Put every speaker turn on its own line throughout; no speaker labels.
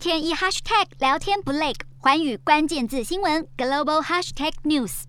天一 hashtag 聊天不累，寰宇关键字新闻 global hashtag news。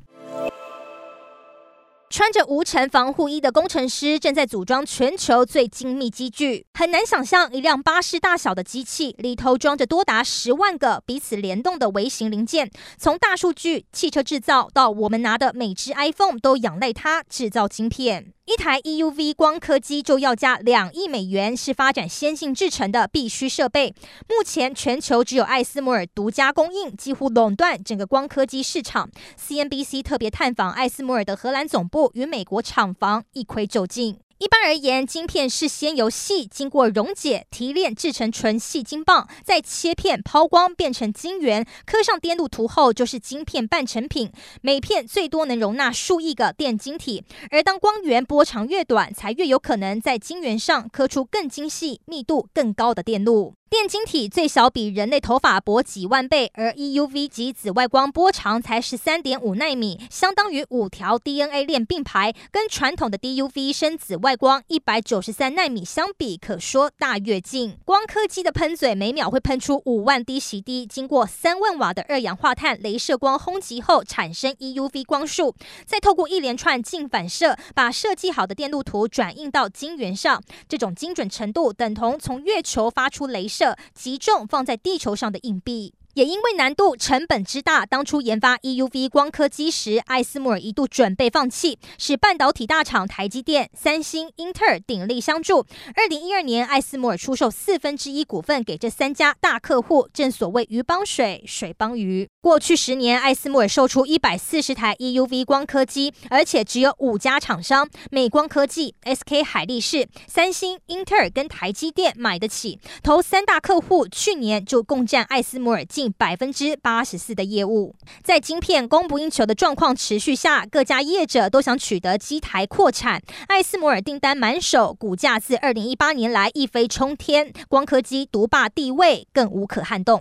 穿着无尘防护衣的工程师正在组装全球最精密机具，很难想象一辆巴士大小的机器里头装着多达十万个彼此联动的微型零件。从大数据、汽车制造到我们拿的每只 iPhone，都仰赖它制造晶片。一台 EUV 光刻机就要价两亿美元，是发展先进制程的必须设备。目前全球只有艾斯摩尔独家供应，几乎垄断整个光刻机市场。CNBC 特别探访艾斯摩尔的荷兰总部与美国厂房，一窥究竟。一般而言，晶片是先由细经过溶解、提炼制成纯细晶棒，再切片抛光变成晶圆，刻上电路图后就是晶片半成品。每片最多能容纳数亿个电晶体，而当光源波长越短，才越有可能在晶圆上刻出更精细、密度更高的电路。电晶体最小比人类头发薄几万倍，而 EUV 及紫外光波长才十三点五纳米，相当于五条 DNA 链并排，跟传统的 DUV 深紫外光一百九十三纳米相比，可说大跃进。光刻机的喷嘴每秒会喷出五万滴洗滴，经过三万瓦的二氧化碳镭射光轰击后产生 EUV 光束，再透过一连串镜反射，把设计好的电路图转印到晶圆上。这种精准程度等同从月球发出镭射。击中放在地球上的硬币。也因为难度、成本之大，当初研发 EUV 光刻机时，艾斯摩尔一度准备放弃，使半导体大厂台积电、三星、英特尔鼎力相助。二零一二年，艾斯摩尔出售四分之一股份给这三家大客户，正所谓鱼帮水，水帮鱼。过去十年，艾斯摩尔售出一百四十台 EUV 光刻机，而且只有五家厂商：美光科技、SK 海力士、三星、英特尔跟台积电买得起。头三大客户去年就共占艾斯摩尔近百分之八十四的业务，在晶片供不应求的状况持续下，各家业者都想取得机台扩产。艾斯摩尔订单满手，股价自二零一八年来一飞冲天，光刻机独霸地位更无可撼动。